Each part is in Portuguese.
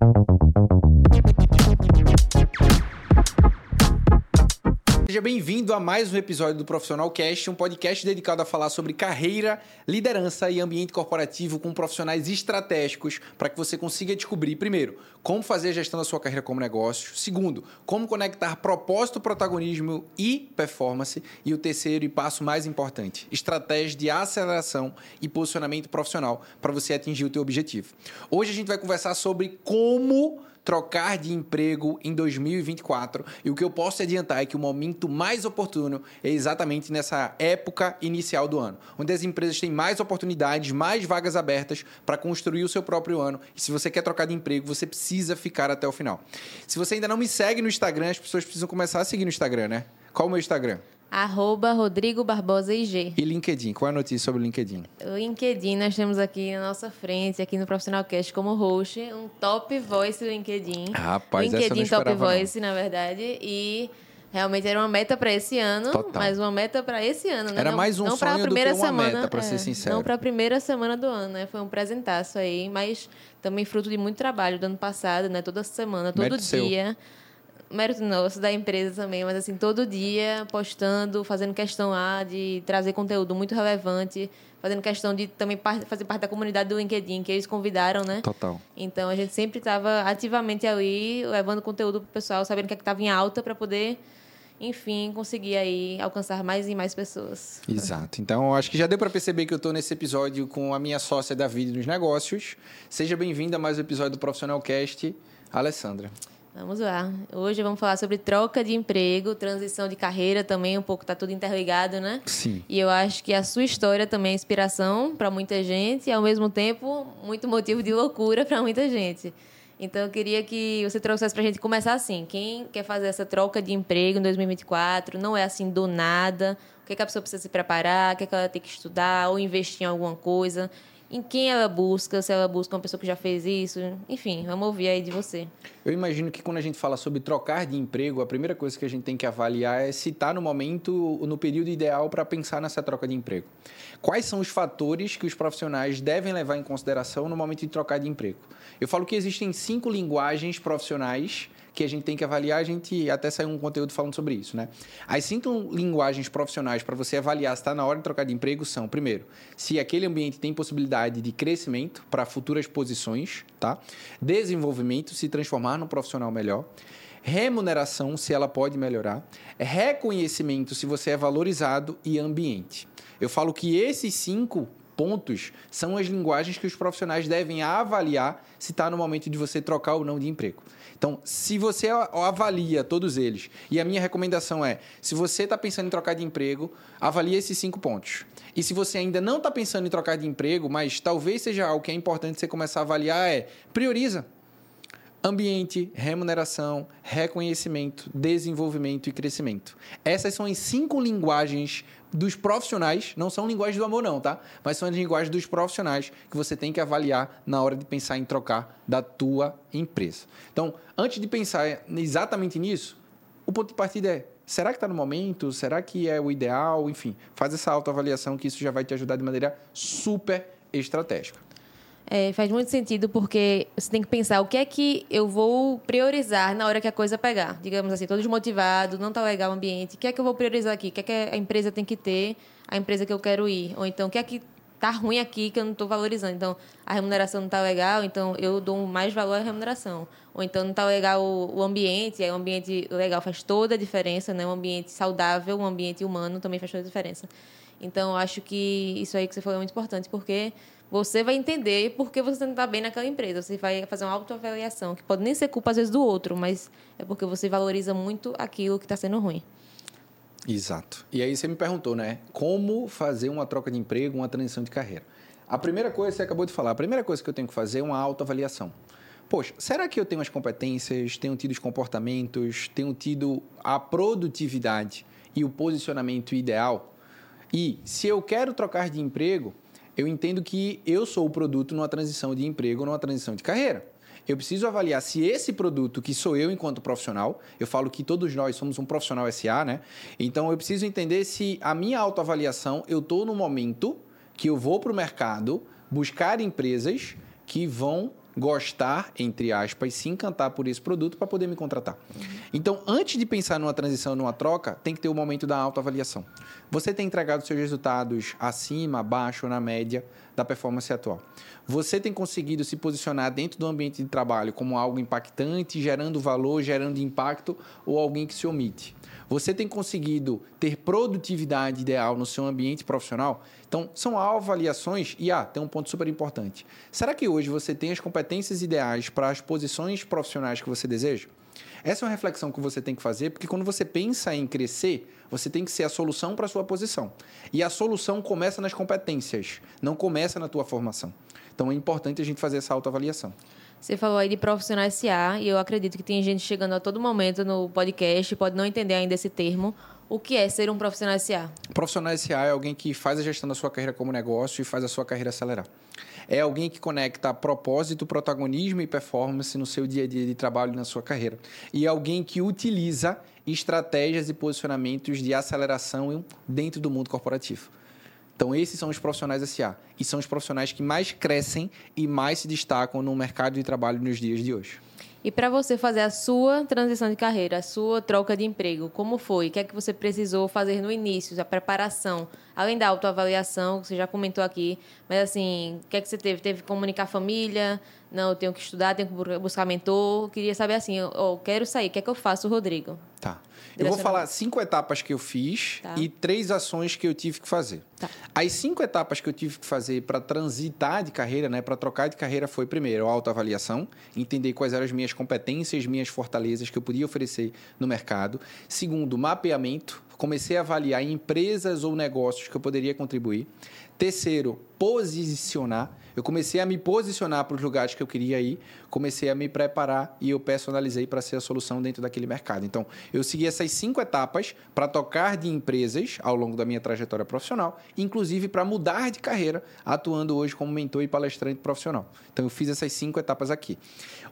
Thank you. Seja bem-vindo a mais um episódio do Profissional Cast, um podcast dedicado a falar sobre carreira, liderança e ambiente corporativo com profissionais estratégicos para que você consiga descobrir, primeiro, como fazer a gestão da sua carreira como negócio, segundo, como conectar propósito, protagonismo e performance, e o terceiro e passo mais importante, estratégia de aceleração e posicionamento profissional para você atingir o teu objetivo. Hoje a gente vai conversar sobre como trocar de emprego em 2024. E o que eu posso adiantar é que o momento mais oportuno é exatamente nessa época inicial do ano, onde as empresas têm mais oportunidades, mais vagas abertas para construir o seu próprio ano. E se você quer trocar de emprego, você precisa ficar até o final. Se você ainda não me segue no Instagram, as pessoas precisam começar a seguir no Instagram, né? Qual o meu Instagram? Arroba Rodrigo Barbosa IG. E LinkedIn? Qual é a notícia sobre o LinkedIn? O LinkedIn, nós temos aqui na nossa frente, aqui no Profissional Cast, como host, um top voice do LinkedIn. Rapaz, LinkedIn essa eu não top voice, não. na verdade. E realmente era uma meta para esse ano, Total. mas uma meta para esse ano, né? Era não, mais um não pra sonho do primeira que uma semana, meta, ser é, sincero. Não para a primeira semana do ano, né? Foi um presentaço aí, mas também fruto de muito trabalho do ano passado, né? Toda semana, todo Mérito seu. Mérito nosso, da empresa também, mas assim, todo dia postando, fazendo questão lá de trazer conteúdo muito relevante, fazendo questão de também par- fazer parte da comunidade do LinkedIn, que eles convidaram, né? Total. Então a gente sempre estava ativamente ali, levando conteúdo pro pessoal, sabendo o que é estava em alta para poder, enfim, conseguir aí alcançar mais e mais pessoas. Exato. Então, acho que já deu para perceber que eu estou nesse episódio com a minha sócia da vida nos negócios. Seja bem-vinda a mais um episódio do Profissional Cast, Alessandra. Vamos lá. Hoje vamos falar sobre troca de emprego, transição de carreira também, um pouco tá tudo interligado, né? Sim. E eu acho que a sua história também é inspiração para muita gente e, ao mesmo tempo, muito motivo de loucura para muita gente. Então, eu queria que você trouxesse para a gente começar assim. Quem quer fazer essa troca de emprego em 2024, não é assim do nada. O que, é que a pessoa precisa se preparar, o que, é que ela tem que estudar ou investir em alguma coisa. Em quem ela busca, se ela busca uma pessoa que já fez isso. Enfim, vamos ouvir aí de você. Eu imagino que quando a gente fala sobre trocar de emprego, a primeira coisa que a gente tem que avaliar é se está no momento, no período ideal para pensar nessa troca de emprego. Quais são os fatores que os profissionais devem levar em consideração no momento de trocar de emprego? Eu falo que existem cinco linguagens profissionais que a gente tem que avaliar, a gente até saiu um conteúdo falando sobre isso, né? As cinco linguagens profissionais para você avaliar se está na hora de trocar de emprego são, primeiro, se aquele ambiente tem possibilidade de crescimento para futuras posições, tá? Desenvolvimento, se transformar num profissional melhor. Remuneração, se ela pode melhorar. Reconhecimento, se você é valorizado. E ambiente. Eu falo que esses cinco pontos são as linguagens que os profissionais devem avaliar se está no momento de você trocar ou não de emprego. Então, se você avalia todos eles, e a minha recomendação é: se você está pensando em trocar de emprego, avalie esses cinco pontos. E se você ainda não está pensando em trocar de emprego, mas talvez seja algo que é importante você começar a avaliar, é prioriza. Ambiente, remuneração, reconhecimento, desenvolvimento e crescimento. Essas são as cinco linguagens dos profissionais, não são linguagens do amor não, tá? Mas são as linguagens dos profissionais que você tem que avaliar na hora de pensar em trocar da tua empresa. Então, antes de pensar exatamente nisso, o ponto de partida é, será que está no momento? Será que é o ideal? Enfim, faz essa autoavaliação que isso já vai te ajudar de maneira super estratégica. É, faz muito sentido porque você tem que pensar o que é que eu vou priorizar na hora que a coisa pegar. Digamos assim, tô desmotivado, não tá legal o ambiente. O que é que eu vou priorizar aqui? O que é que a empresa tem que ter, a empresa que eu quero ir? Ou então, o que é que tá ruim aqui que eu não estou valorizando? Então, a remuneração não tá legal, então eu dou mais valor à remuneração. Ou então, não tá legal o, o ambiente, aí o ambiente legal faz toda a diferença, né? Um ambiente saudável, um ambiente humano também faz toda a diferença. Então, acho que isso aí que você falou é muito importante, porque você vai entender por que você não está bem naquela empresa. Você vai fazer uma autoavaliação, que pode nem ser culpa, às vezes, do outro, mas é porque você valoriza muito aquilo que está sendo ruim. Exato. E aí você me perguntou, né? Como fazer uma troca de emprego, uma transição de carreira? A primeira coisa, você acabou de falar, a primeira coisa que eu tenho que fazer é uma autoavaliação. Poxa, será que eu tenho as competências, tenho tido os comportamentos, tenho tido a produtividade e o posicionamento ideal? E se eu quero trocar de emprego, eu entendo que eu sou o produto numa transição de emprego, numa transição de carreira. Eu preciso avaliar se esse produto, que sou eu enquanto profissional, eu falo que todos nós somos um profissional SA, né? Então eu preciso entender se a minha autoavaliação, eu estou no momento que eu vou para o mercado buscar empresas que vão gostar, entre aspas, se encantar por esse produto para poder me contratar. Então, antes de pensar numa transição, numa troca, tem que ter o momento da autoavaliação. Você tem entregado seus resultados acima, abaixo ou na média da performance atual. Você tem conseguido se posicionar dentro do ambiente de trabalho como algo impactante, gerando valor, gerando impacto ou alguém que se omite. Você tem conseguido ter produtividade ideal no seu ambiente profissional? Então, são avaliações e, ah, tem um ponto super importante. Será que hoje você tem as competências ideais para as posições profissionais que você deseja? Essa é uma reflexão que você tem que fazer, porque quando você pensa em crescer, você tem que ser a solução para a sua posição. E a solução começa nas competências, não começa na tua formação. Então é importante a gente fazer essa autoavaliação. Você falou aí de profissional SA e eu acredito que tem gente chegando a todo momento no podcast pode não entender ainda esse termo. O que é ser um profissional SA? Profissional SA é alguém que faz a gestão da sua carreira como negócio e faz a sua carreira acelerar. É alguém que conecta propósito, protagonismo e performance no seu dia a dia de trabalho e na sua carreira. E é alguém que utiliza estratégias e posicionamentos de aceleração dentro do mundo corporativo. Então, esses são os profissionais SA. E são os profissionais que mais crescem e mais se destacam no mercado de trabalho nos dias de hoje. E para você fazer a sua transição de carreira, a sua troca de emprego, como foi? O que é que você precisou fazer no início, a preparação? Além da autoavaliação, que você já comentou aqui, mas assim, o que é que você teve? Teve que comunicar a família? Não, eu tenho que estudar, tenho que buscar mentor. Queria saber assim, eu, quero sair, o que é que eu faço, Rodrigo? Tá. Eu vou falar cinco etapas que eu fiz tá. e três ações que eu tive que fazer. Tá. As cinco etapas que eu tive que fazer para transitar de carreira, né, para trocar de carreira, foi primeiro a autoavaliação, entender quais eram as minhas competências, minhas fortalezas que eu podia oferecer no mercado. Segundo, mapeamento. Comecei a avaliar empresas ou negócios que eu poderia contribuir. Terceiro, posicionar. Eu comecei a me posicionar para os lugares que eu queria ir, comecei a me preparar e eu personalizei para ser a solução dentro daquele mercado. Então, eu segui essas cinco etapas para tocar de empresas ao longo da minha trajetória profissional, inclusive para mudar de carreira, atuando hoje como mentor e palestrante profissional. Então, eu fiz essas cinco etapas aqui.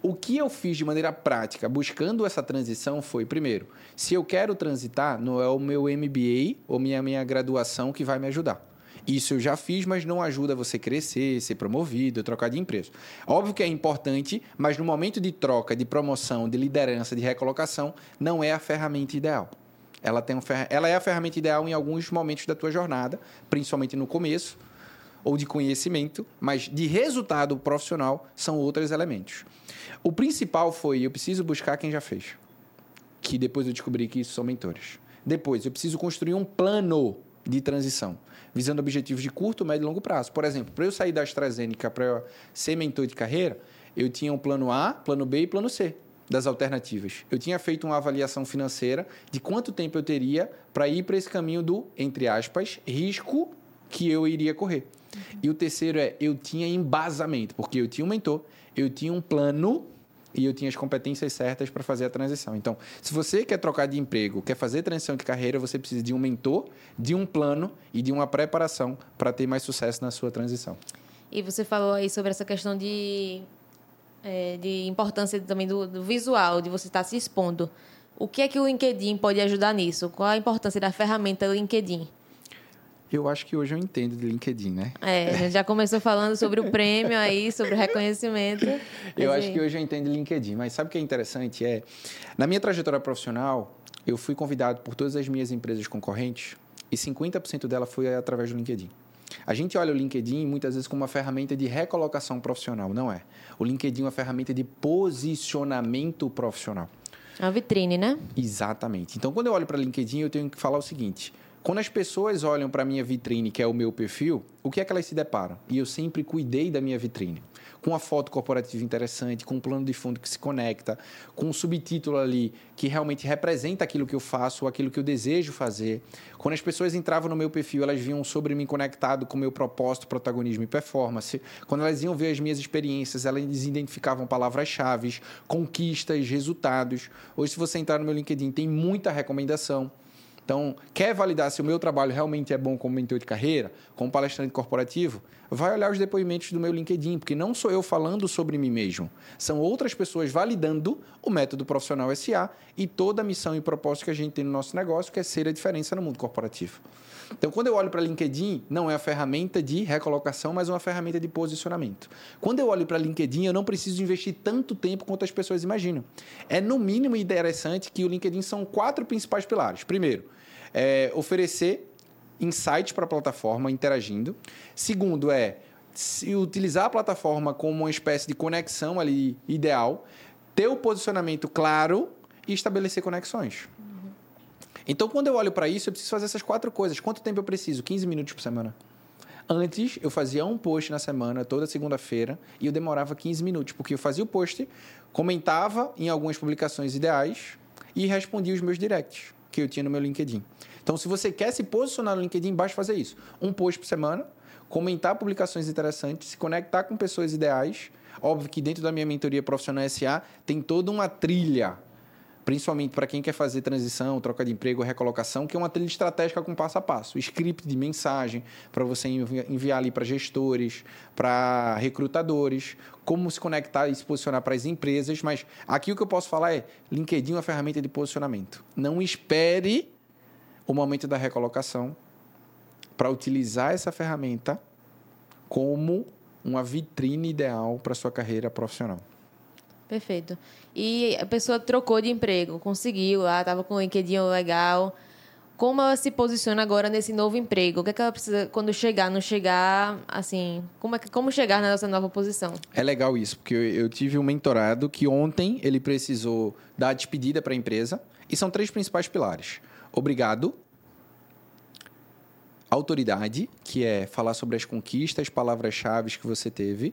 O que eu fiz de maneira prática, buscando essa transição, foi, primeiro, se eu quero transitar, não é o meu MBA ou minha, minha graduação que vai me ajudar. Isso eu já fiz, mas não ajuda você crescer, ser promovido, trocar de empresa. Óbvio que é importante, mas no momento de troca, de promoção, de liderança, de recolocação, não é a ferramenta ideal. Ela, tem um ela é a ferramenta ideal em alguns momentos da tua jornada, principalmente no começo, ou de conhecimento, mas de resultado profissional são outros elementos. O principal foi eu preciso buscar quem já fez, que depois eu descobri que isso são mentores. Depois eu preciso construir um plano de transição visando objetivos de curto, médio e longo prazo. Por exemplo, para eu sair da AstraZeneca para ser mentor de carreira, eu tinha um plano A, plano B e plano C das alternativas. Eu tinha feito uma avaliação financeira de quanto tempo eu teria para ir para esse caminho do, entre aspas, risco que eu iria correr. E o terceiro é, eu tinha embasamento, porque eu tinha um mentor, eu tinha um plano e eu tinha as competências certas para fazer a transição. Então, se você quer trocar de emprego, quer fazer transição de carreira, você precisa de um mentor, de um plano e de uma preparação para ter mais sucesso na sua transição. E você falou aí sobre essa questão de, é, de importância também do, do visual, de você estar tá se expondo. O que é que o LinkedIn pode ajudar nisso? Qual a importância da ferramenta LinkedIn? Eu acho que hoje eu entendo de LinkedIn, né? É, a gente já começou falando sobre o prêmio aí, sobre o reconhecimento. Eu acho que hoje eu entendo de LinkedIn, mas sabe o que é interessante? É, na minha trajetória profissional, eu fui convidado por todas as minhas empresas concorrentes e 50% dela foi através do LinkedIn. A gente olha o LinkedIn muitas vezes como uma ferramenta de recolocação profissional, não é? O LinkedIn é uma ferramenta de posicionamento profissional. É uma vitrine, né? Exatamente. Então, quando eu olho para o LinkedIn, eu tenho que falar o seguinte: quando as pessoas olham para a minha vitrine, que é o meu perfil, o que é que elas se deparam? E eu sempre cuidei da minha vitrine. Com uma foto corporativa interessante, com um plano de fundo que se conecta, com um subtítulo ali que realmente representa aquilo que eu faço, ou aquilo que eu desejo fazer. Quando as pessoas entravam no meu perfil, elas viam sobre mim conectado com o meu propósito, protagonismo e performance. Quando elas iam ver as minhas experiências, elas identificavam palavras-chave, conquistas, resultados. Hoje, se você entrar no meu LinkedIn, tem muita recomendação Então, quer validar se o meu trabalho realmente é bom como mentor de carreira, como palestrante corporativo? Vai olhar os depoimentos do meu LinkedIn, porque não sou eu falando sobre mim mesmo. São outras pessoas validando o método profissional SA e toda a missão e propósito que a gente tem no nosso negócio, que é ser a diferença no mundo corporativo. Então, quando eu olho para LinkedIn, não é a ferramenta de recolocação, mas uma ferramenta de posicionamento. Quando eu olho para LinkedIn, eu não preciso investir tanto tempo quanto as pessoas imaginam. É, no mínimo, interessante que o LinkedIn são quatro principais pilares. Primeiro, é oferecer insights para a plataforma interagindo. Segundo, é se utilizar a plataforma como uma espécie de conexão ali ideal, ter o posicionamento claro e estabelecer conexões. Então, quando eu olho para isso, eu preciso fazer essas quatro coisas. Quanto tempo eu preciso? 15 minutos por semana. Antes, eu fazia um post na semana, toda segunda-feira, e eu demorava 15 minutos, porque eu fazia o post, comentava em algumas publicações ideais e respondia os meus directs que eu tinha no meu LinkedIn. Então, se você quer se posicionar no LinkedIn, basta fazer isso. Um post por semana, comentar publicações interessantes, se conectar com pessoas ideais. Óbvio que dentro da minha mentoria profissional SA tem toda uma trilha principalmente para quem quer fazer transição, troca de emprego, recolocação, que é uma trilha estratégica com passo a passo. Script de mensagem para você enviar ali para gestores, para recrutadores, como se conectar e se posicionar para as empresas. Mas aqui o que eu posso falar é: LinkedIn é uma ferramenta de posicionamento. Não espere o momento da recolocação para utilizar essa ferramenta como uma vitrine ideal para sua carreira profissional. Perfeito. E a pessoa trocou de emprego, conseguiu lá, estava com um LinkedIn legal. Como ela se posiciona agora nesse novo emprego? O que, é que ela precisa, quando chegar, não chegar, assim, como, é, como chegar nessa nova posição? É legal isso, porque eu, eu tive um mentorado que ontem ele precisou dar a despedida para a empresa, e são três principais pilares. Obrigado, autoridade, que é falar sobre as conquistas, palavras-chave que você teve,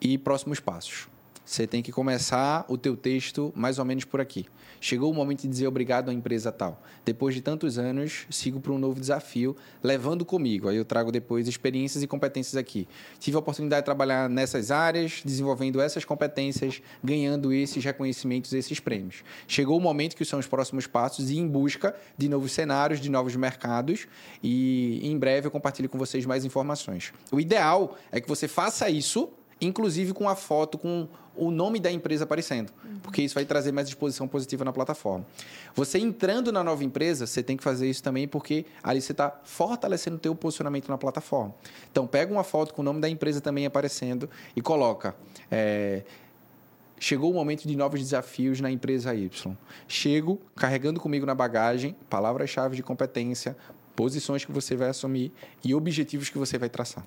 e próximos passos. Você tem que começar o teu texto mais ou menos por aqui. Chegou o momento de dizer obrigado à empresa tal. Depois de tantos anos, sigo para um novo desafio, levando comigo. Aí eu trago depois experiências e competências aqui. Tive a oportunidade de trabalhar nessas áreas, desenvolvendo essas competências, ganhando esses reconhecimentos, esses prêmios. Chegou o momento que são os próximos passos e em busca de novos cenários, de novos mercados e em breve eu compartilho com vocês mais informações. O ideal é que você faça isso inclusive com a foto com o nome da empresa aparecendo, uhum. porque isso vai trazer mais exposição positiva na plataforma. Você entrando na nova empresa, você tem que fazer isso também, porque ali você está fortalecendo o teu posicionamento na plataforma. Então, pega uma foto com o nome da empresa também aparecendo e coloca... É, chegou o momento de novos desafios na empresa Y. Chego carregando comigo na bagagem palavras-chave de competência, posições que você vai assumir e objetivos que você vai traçar.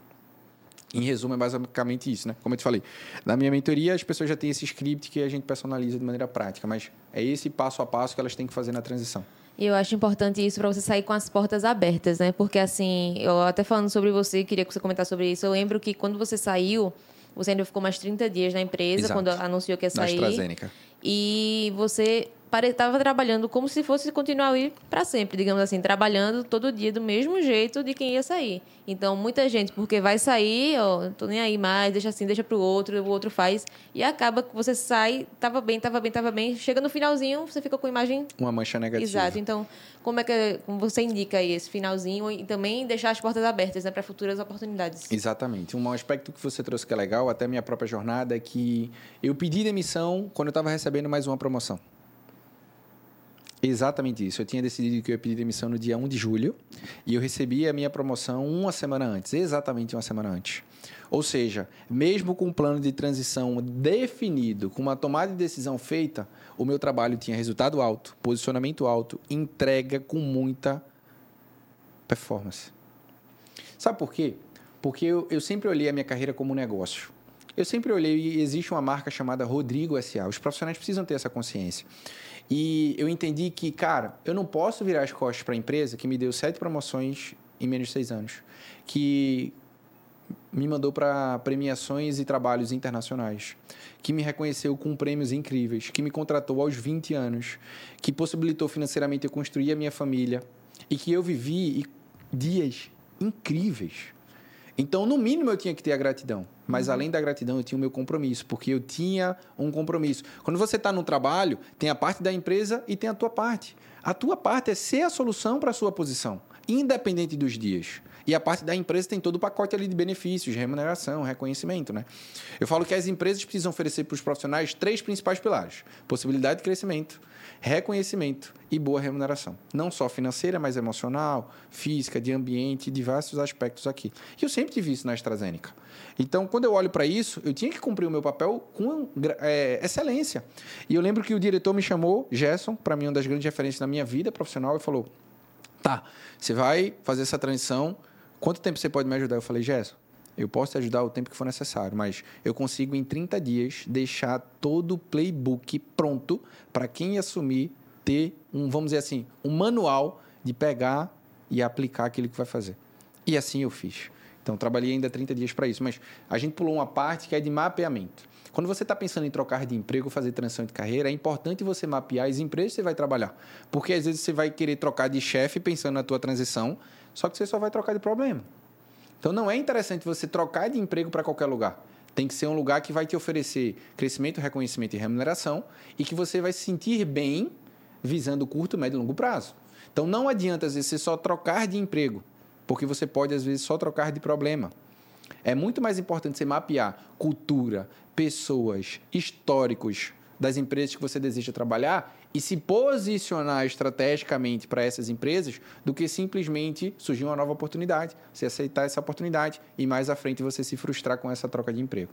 Em resumo, é basicamente isso, né? Como eu te falei, na minha mentoria as pessoas já têm esse script que a gente personaliza de maneira prática, mas é esse passo a passo que elas têm que fazer na transição. E eu acho importante isso para você sair com as portas abertas, né? Porque assim, eu até falando sobre você, queria que você comentasse sobre isso. Eu lembro que quando você saiu, você ainda ficou mais 30 dias na empresa, Exato. quando anunciou que ia sair. Na AstraZeneca. E você estava trabalhando como se fosse continuar ali para sempre, digamos assim, trabalhando todo dia do mesmo jeito de quem ia sair. Então, muita gente, porque vai sair, ó, tô nem aí mais, deixa assim, deixa pro outro, o outro faz. E acaba que você sai, tava bem, tava bem, tava bem. Chega no finalzinho, você fica com a imagem. Uma mancha negativa. Exato. Então, como é que como você indica aí esse finalzinho e também deixar as portas abertas né, para futuras oportunidades? Exatamente. Um aspecto que você trouxe que é legal, até minha própria jornada, é que eu pedi demissão quando eu estava recebendo mais uma promoção. Exatamente isso. Eu tinha decidido que eu ia pedir demissão no dia 1 de julho e eu recebi a minha promoção uma semana antes, exatamente uma semana antes. Ou seja, mesmo com um plano de transição definido, com uma tomada de decisão feita, o meu trabalho tinha resultado alto, posicionamento alto, entrega com muita performance. Sabe por quê? Porque eu, eu sempre olhei a minha carreira como um negócio. Eu sempre olhei e existe uma marca chamada Rodrigo SA. Os profissionais precisam ter essa consciência. E eu entendi que, cara, eu não posso virar as costas para a empresa que me deu sete promoções em menos de seis anos, que me mandou para premiações e trabalhos internacionais, que me reconheceu com prêmios incríveis, que me contratou aos 20 anos, que possibilitou financeiramente eu construir a minha família e que eu vivi dias incríveis. Então, no mínimo, eu tinha que ter a gratidão. Mas além da gratidão, eu tinha o meu compromisso, porque eu tinha um compromisso. Quando você está no trabalho, tem a parte da empresa e tem a tua parte. A tua parte é ser a solução para a sua posição, independente dos dias. E a parte da empresa tem todo o pacote ali de benefícios, remuneração, reconhecimento, né? Eu falo que as empresas precisam oferecer para os profissionais três principais pilares: possibilidade de crescimento, reconhecimento e boa remuneração. Não só financeira, mas emocional, física, de ambiente, diversos aspectos aqui. E eu sempre tive isso na AstraZeneca. Então, quando eu olho para isso, eu tinha que cumprir o meu papel com é, excelência. E eu lembro que o diretor me chamou, Gerson, para mim uma das grandes referências na minha vida profissional, e falou: tá, você vai fazer essa transição Quanto tempo você pode me ajudar? Eu falei, Gerson, eu posso te ajudar o tempo que for necessário, mas eu consigo em 30 dias deixar todo o playbook pronto para quem assumir ter um, vamos dizer assim, um manual de pegar e aplicar aquilo que vai fazer. E assim eu fiz. Então, trabalhei ainda 30 dias para isso. Mas a gente pulou uma parte que é de mapeamento. Quando você está pensando em trocar de emprego, fazer transição de carreira, é importante você mapear as empresas que você vai trabalhar. Porque às vezes você vai querer trocar de chefe pensando na tua transição, só que você só vai trocar de problema. Então não é interessante você trocar de emprego para qualquer lugar. Tem que ser um lugar que vai te oferecer crescimento, reconhecimento e remuneração e que você vai se sentir bem visando curto, médio e longo prazo. Então não adianta às vezes você só trocar de emprego, porque você pode às vezes só trocar de problema. É muito mais importante você mapear cultura, pessoas, históricos das empresas que você deseja trabalhar e se posicionar estrategicamente para essas empresas do que simplesmente surgir uma nova oportunidade, você aceitar essa oportunidade e mais à frente você se frustrar com essa troca de emprego.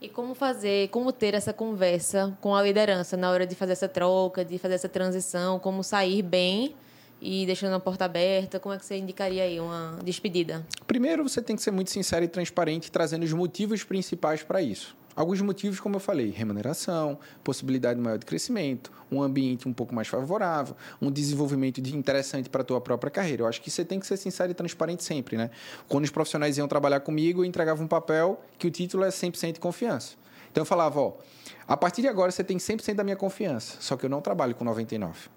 E como fazer, como ter essa conversa com a liderança na hora de fazer essa troca, de fazer essa transição, como sair bem e deixando a porta aberta? Como é que você indicaria aí uma despedida? Primeiro, você tem que ser muito sincero e transparente, trazendo os motivos principais para isso. Alguns motivos, como eu falei, remuneração, possibilidade maior de crescimento, um ambiente um pouco mais favorável, um desenvolvimento de interessante para a tua própria carreira. Eu acho que você tem que ser sincero e transparente sempre, né? Quando os profissionais iam trabalhar comigo, eu entregava um papel que o título é 100% de confiança. Então eu falava, ó, a partir de agora você tem 100% da minha confiança, só que eu não trabalho com 99.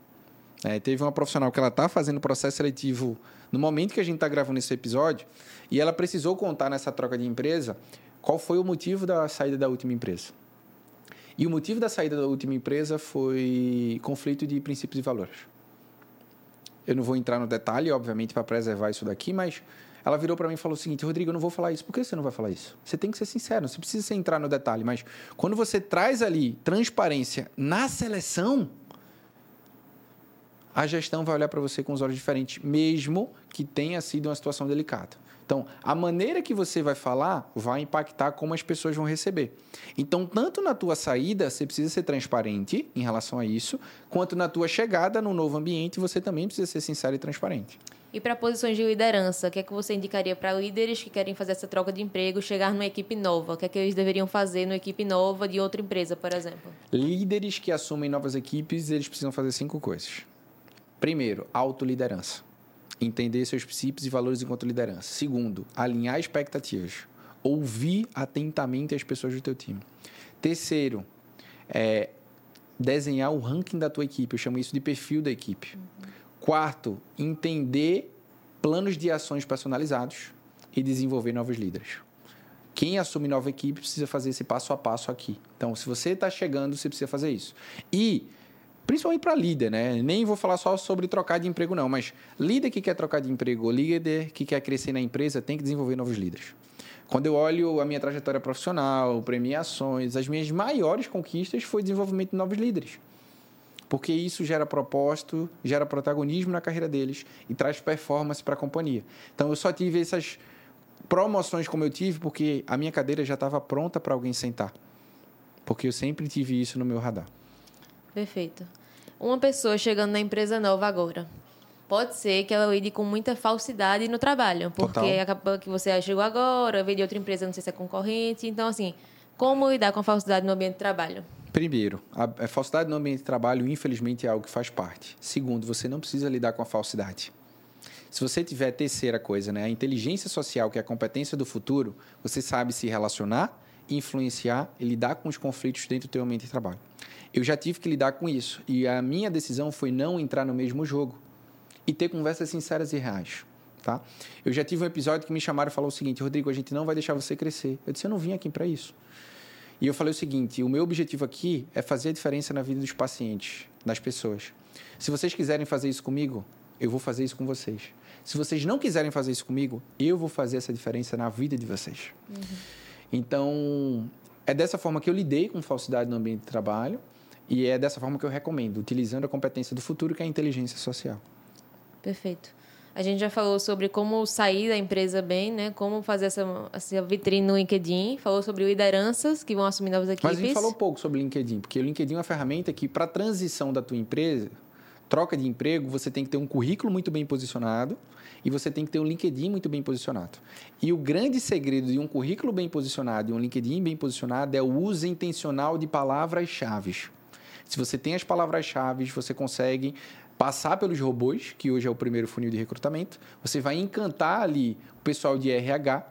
É, teve uma profissional que ela está fazendo processo seletivo no momento que a gente está gravando esse episódio e ela precisou contar nessa troca de empresa qual foi o motivo da saída da última empresa. E o motivo da saída da última empresa foi conflito de princípios e valores. Eu não vou entrar no detalhe, obviamente, para preservar isso daqui, mas ela virou para mim e falou o seguinte: Rodrigo, eu não vou falar isso. Por que você não vai falar isso? Você tem que ser sincero, você precisa entrar no detalhe, mas quando você traz ali transparência na seleção, a gestão vai olhar para você com os olhos diferentes, mesmo que tenha sido uma situação delicada. Então, a maneira que você vai falar vai impactar como as pessoas vão receber. Então, tanto na tua saída, você precisa ser transparente em relação a isso, quanto na tua chegada no novo ambiente, você também precisa ser sincero e transparente. E para posições de liderança, o que é que você indicaria para líderes que querem fazer essa troca de emprego, chegar numa equipe nova? O que é que eles deveriam fazer numa equipe nova de outra empresa, por exemplo? Líderes que assumem novas equipes, eles precisam fazer cinco coisas. Primeiro, autoliderança entender seus princípios e valores enquanto liderança. Segundo, alinhar expectativas. Ouvir atentamente as pessoas do teu time. Terceiro, é, desenhar o ranking da tua equipe. Eu chamo isso de perfil da equipe. Quarto, entender planos de ações personalizados e desenvolver novos líderes. Quem assume nova equipe precisa fazer esse passo a passo aqui. Então, se você está chegando, você precisa fazer isso. E principalmente para líder, né? Nem vou falar só sobre trocar de emprego, não, mas líder que quer trocar de emprego, líder que quer crescer na empresa, tem que desenvolver novos líderes. Quando eu olho a minha trajetória profissional, premiações, as minhas maiores conquistas foi desenvolvimento de novos líderes. Porque isso gera propósito, gera protagonismo na carreira deles e traz performance para a companhia. Então eu só tive essas promoções como eu tive porque a minha cadeira já estava pronta para alguém sentar. Porque eu sempre tive isso no meu radar. Perfeito. Uma pessoa chegando na empresa nova agora. Pode ser que ela lide com muita falsidade no trabalho, porque Total. acaba que você chegou agora, veio de outra empresa, não sei se é concorrente. Então, assim, como lidar com a falsidade no ambiente de trabalho? Primeiro, a, falsidade no ambiente de trabalho, infelizmente, é algo que faz parte. Segundo, você não precisa lidar com a falsidade. Se você tiver a terceira coisa, né, a inteligência social, que é a competência do futuro, você sabe se relacionar, influenciar e lidar com os conflitos dentro do teu ambiente de trabalho eu já tive que lidar com isso. E a minha decisão foi não entrar no mesmo jogo e ter conversas sinceras e reais. tá? Eu já tive um episódio que me chamaram e falou o seguinte, Rodrigo, a gente não vai deixar você crescer. Eu disse, eu não vim aqui para isso. E eu falei o seguinte, o meu objetivo aqui é fazer a diferença na vida dos pacientes, das pessoas. Se vocês quiserem fazer isso comigo, eu vou fazer isso com vocês. Se vocês não quiserem fazer isso comigo, eu vou fazer essa diferença na vida de vocês. Uhum. Então, é dessa forma que eu lidei com falsidade no ambiente de trabalho e é dessa forma que eu recomendo, utilizando a competência do futuro, que é a inteligência social. Perfeito. A gente já falou sobre como sair da empresa bem, né? Como fazer essa, essa vitrine no LinkedIn. Falou sobre lideranças que vão assumir novas equipes. Mas a gente falou pouco sobre o LinkedIn, porque o LinkedIn é uma ferramenta que, para a transição da tua empresa, troca de emprego, você tem que ter um currículo muito bem posicionado e você tem que ter um LinkedIn muito bem posicionado. E o grande segredo de um currículo bem posicionado e um LinkedIn bem posicionado é o uso intencional de palavras-chave. Se você tem as palavras-chave, você consegue passar pelos robôs, que hoje é o primeiro funil de recrutamento, você vai encantar ali o pessoal de RH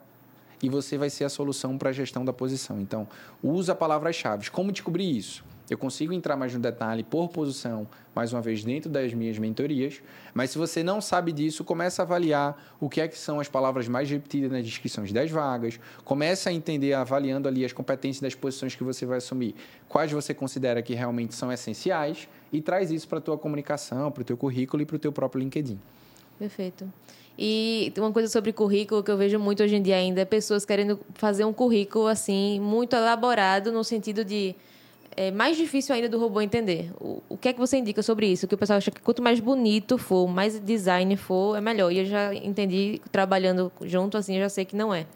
e você vai ser a solução para a gestão da posição. Então, usa palavras-chave. Como descobrir isso? Eu consigo entrar mais no detalhe por posição, mais uma vez, dentro das minhas mentorias. Mas se você não sabe disso, começa a avaliar o que é que são as palavras mais repetidas nas descrições das vagas. Começa a entender, avaliando ali as competências das posições que você vai assumir, quais você considera que realmente são essenciais e traz isso para a tua comunicação, para o teu currículo e para o teu próprio LinkedIn. Perfeito. E uma coisa sobre currículo que eu vejo muito hoje em dia ainda é pessoas querendo fazer um currículo assim muito elaborado no sentido de é mais difícil ainda do robô entender. O, o que é que você indica sobre isso? Que o pessoal acha que quanto mais bonito for, mais design for, é melhor. E eu já entendi, trabalhando junto assim, eu já sei que não é.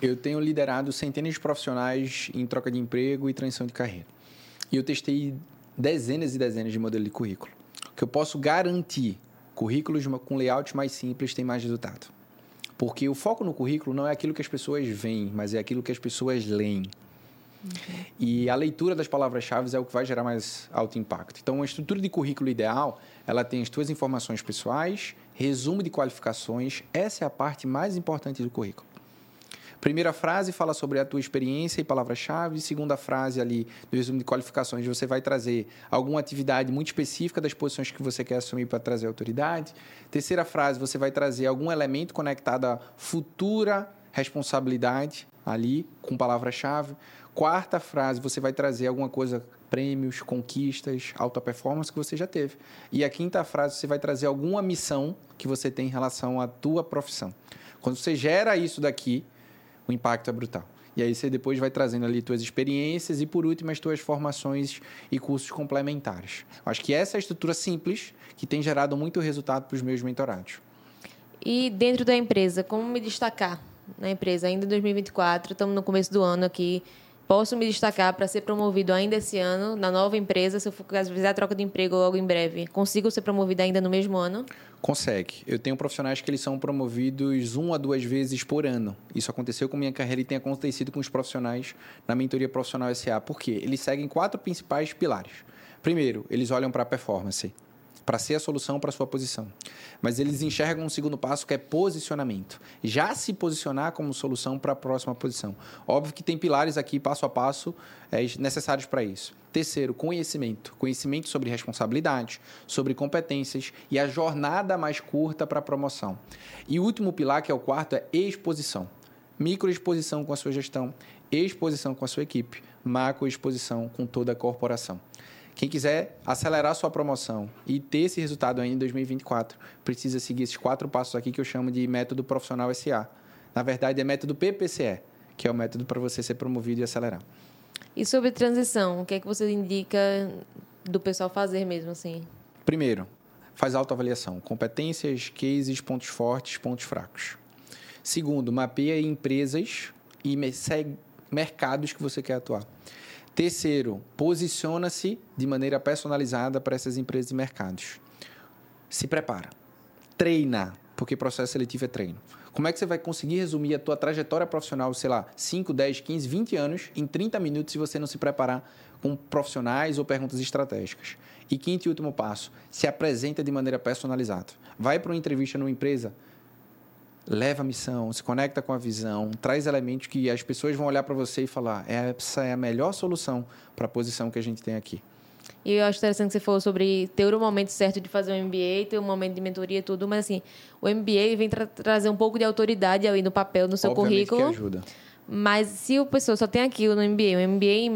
Eu tenho liderado centenas de profissionais em troca de emprego e transição de carreira. E eu testei dezenas e dezenas de modelos de currículo. Que eu posso garantir, currículos com layout mais simples têm mais resultado. Porque o foco no currículo não é aquilo que as pessoas veem, mas é aquilo que as pessoas leem. Uhum. E a leitura das palavras-chave é o que vai gerar mais alto impacto. Então, a estrutura de currículo ideal, ela tem as tuas informações pessoais, resumo de qualificações. Essa é a parte mais importante do currículo. Primeira frase fala sobre a tua experiência e palavras-chave. Segunda frase ali do resumo de qualificações, você vai trazer alguma atividade muito específica das posições que você quer assumir para trazer autoridade. Terceira frase, você vai trazer algum elemento conectado à futura responsabilidade ali com palavra-chave. Quarta frase, você vai trazer alguma coisa, prêmios, conquistas, alta performance que você já teve. E a quinta frase, você vai trazer alguma missão que você tem em relação à tua profissão. Quando você gera isso daqui, o impacto é brutal. E aí você depois vai trazendo ali tuas experiências e, por último, as tuas formações e cursos complementares. Acho que essa é a estrutura simples que tem gerado muito resultado para os meus mentorados. E dentro da empresa, como me destacar na empresa? Ainda em 2024, estamos no começo do ano aqui, posso me destacar para ser promovido ainda esse ano na nova empresa, se eu for fizer a troca de emprego logo em breve, consigo ser promovido ainda no mesmo ano? Consegue. Eu tenho profissionais que eles são promovidos uma a duas vezes por ano. Isso aconteceu com minha carreira e tem acontecido com os profissionais na mentoria profissional SA. Por quê? Eles seguem quatro principais pilares. Primeiro, eles olham para a performance para ser a solução para a sua posição. Mas eles enxergam um segundo passo que é posicionamento. Já se posicionar como solução para a próxima posição. Óbvio que tem pilares aqui, passo a passo, é, necessários para isso. Terceiro, conhecimento. Conhecimento sobre responsabilidade, sobre competências e a jornada mais curta para a promoção. E o último pilar, que é o quarto, é exposição. Microexposição com a sua gestão, exposição com a sua equipe, macroexposição com toda a corporação. Quem quiser acelerar sua promoção e ter esse resultado ainda em 2024, precisa seguir esses quatro passos aqui que eu chamo de método profissional SA. Na verdade, é método PPCE, que é o método para você ser promovido e acelerar. E sobre transição, o que é que você indica do pessoal fazer mesmo assim? Primeiro, faz autoavaliação, competências, cases, pontos fortes, pontos fracos. Segundo, mapeia empresas e mercados que você quer atuar. Terceiro, posiciona-se de maneira personalizada para essas empresas e mercados. Se prepara. Treina, porque processo seletivo é treino. Como é que você vai conseguir resumir a tua trajetória profissional, sei lá, 5, 10, 15, 20 anos em 30 minutos se você não se preparar com profissionais ou perguntas estratégicas? E quinto e último passo, se apresenta de maneira personalizada. Vai para uma entrevista numa empresa, leva a missão, se conecta com a visão, traz elementos que as pessoas vão olhar para você e falar: essa é a melhor solução para a posição que a gente tem aqui. E eu acho interessante que você falou sobre ter o momento certo de fazer um MBA, ter um momento de mentoria e tudo, mas assim, o MBA vem tra trazer um pouco de autoridade ali no papel, no seu Obviamente currículo. Que ajuda. Mas se o pessoa só tem aquilo no MBA, um MBA em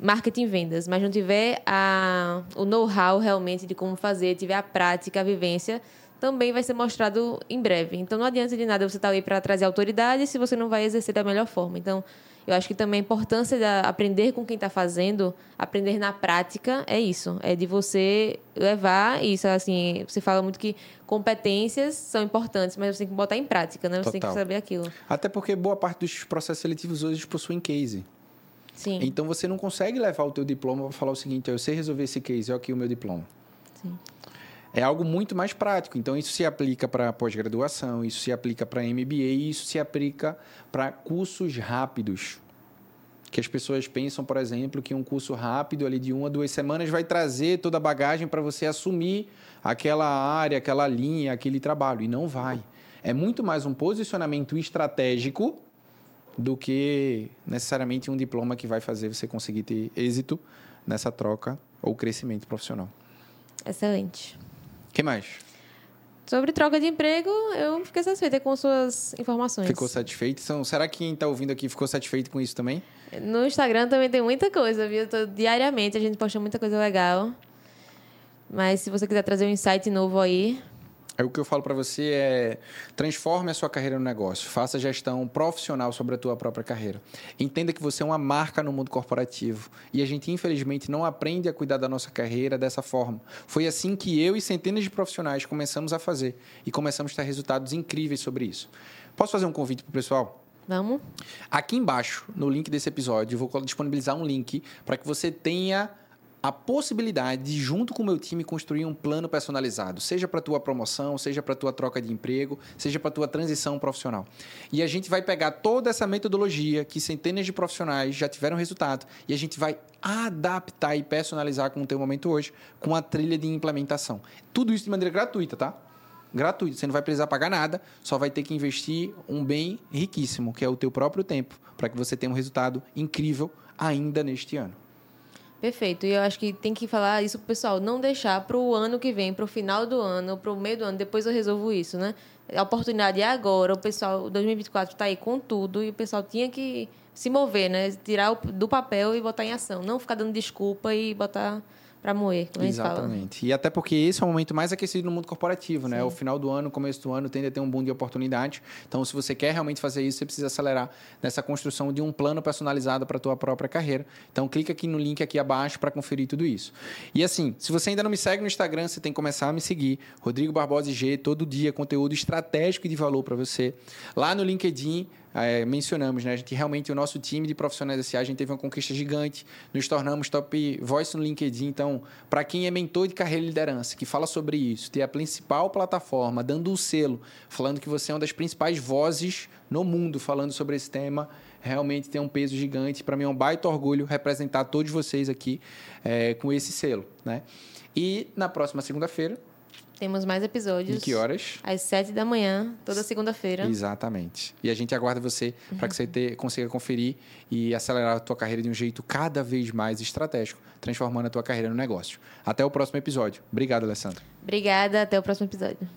marketing e vendas, mas não tiver a, o know-how realmente de como fazer, tiver a prática, a vivência, também vai ser mostrado em breve. Então não adianta de nada você estar tá aí para trazer autoridade se você não vai exercer da melhor forma. Então, eu acho que também a importância de aprender com quem está fazendo, aprender na prática, é isso. É de você levar isso. Assim, você fala muito que competências são importantes, mas você tem que botar em prática, né? Você Total. tem que saber aquilo. Até porque boa parte dos processos seletivos hoje possuem case. Sim. Então você não consegue levar o teu diploma para falar o seguinte, eu sei resolver esse case, olha aqui o meu diploma. Sim. É algo muito mais prático. Então isso se aplica para pós-graduação, isso se aplica para MBA, isso se aplica para cursos rápidos que as pessoas pensam, por exemplo, que um curso rápido ali de uma, duas semanas vai trazer toda a bagagem para você assumir aquela área, aquela linha, aquele trabalho. E não vai. É muito mais um posicionamento estratégico do que necessariamente um diploma que vai fazer você conseguir ter êxito nessa troca ou crescimento profissional. Excelente. O que mais? Sobre troca de emprego, eu fiquei satisfeita com suas informações. Ficou satisfeito? Então, será que quem está ouvindo aqui ficou satisfeito com isso também? No Instagram também tem muita coisa, viu? Tô, diariamente a gente posta muita coisa legal. Mas se você quiser trazer um insight novo aí, é o que eu falo para você é transforme a sua carreira no negócio, faça gestão profissional sobre a tua própria carreira. Entenda que você é uma marca no mundo corporativo e a gente infelizmente não aprende a cuidar da nossa carreira dessa forma. Foi assim que eu e centenas de profissionais começamos a fazer e começamos a ter resultados incríveis sobre isso. Posso fazer um convite para o pessoal? Vamos. Aqui embaixo, no link desse episódio, eu vou disponibilizar um link para que você tenha a possibilidade de, junto com o meu time, construir um plano personalizado, seja para tua promoção, seja para tua troca de emprego, seja para tua transição profissional. E a gente vai pegar toda essa metodologia que centenas de profissionais já tiveram resultado e a gente vai adaptar e personalizar com o teu momento hoje, com a trilha de implementação. Tudo isso de maneira gratuita, tá? Gratuito, você não vai precisar pagar nada, só vai ter que investir um bem riquíssimo, que é o teu próprio tempo, para que você tenha um resultado incrível ainda neste ano. Perfeito. E eu acho que tem que falar isso pro pessoal, não deixar para o ano que vem, para o final do ano, para o meio do ano, depois eu resolvo isso, né? A oportunidade é agora, o pessoal, 2024 está aí com tudo e o pessoal tinha que se mover, né? Tirar do papel e botar em ação, não ficar dando desculpa e botar para moer, como Exatamente. E até porque esse é o momento mais aquecido no mundo corporativo, né? Sim. né? O final do ano, começo do ano, tende a ter um boom de oportunidade. Então, se você quer realmente fazer isso, você precisa acelerar nessa construção de um plano personalizado para a tua própria carreira. Então, clica aqui no link aqui abaixo para conferir tudo isso. E assim, se você ainda não me segue no Instagram, você tem que começar a me seguir. Rodrigo Barbosa G, todo dia conteúdo estratégico e de valor para você. Lá no LinkedIn, é, mencionamos, né? A gente realmente, o nosso time de profissionais SA, a gente teve uma conquista gigante, nos tornamos top voice no LinkedIn. Então, para quem é mentor de carreira e liderança, que fala sobre isso, ter a principal plataforma, dando o um selo, falando que você é uma das principais vozes no mundo falando sobre esse tema, realmente tem um peso gigante. Para mim é um baita orgulho representar todos vocês aqui é, com esse selo, né? E na próxima segunda-feira, temos mais episódios. Em que horas? Às sete da manhã, toda segunda-feira. Exatamente. E a gente aguarda você uhum. para que você ter, consiga conferir e acelerar a tua carreira de um jeito cada vez mais estratégico, transformando a tua carreira no negócio. Até o próximo episódio. Obrigado, Alessandra. Obrigada, até o próximo episódio.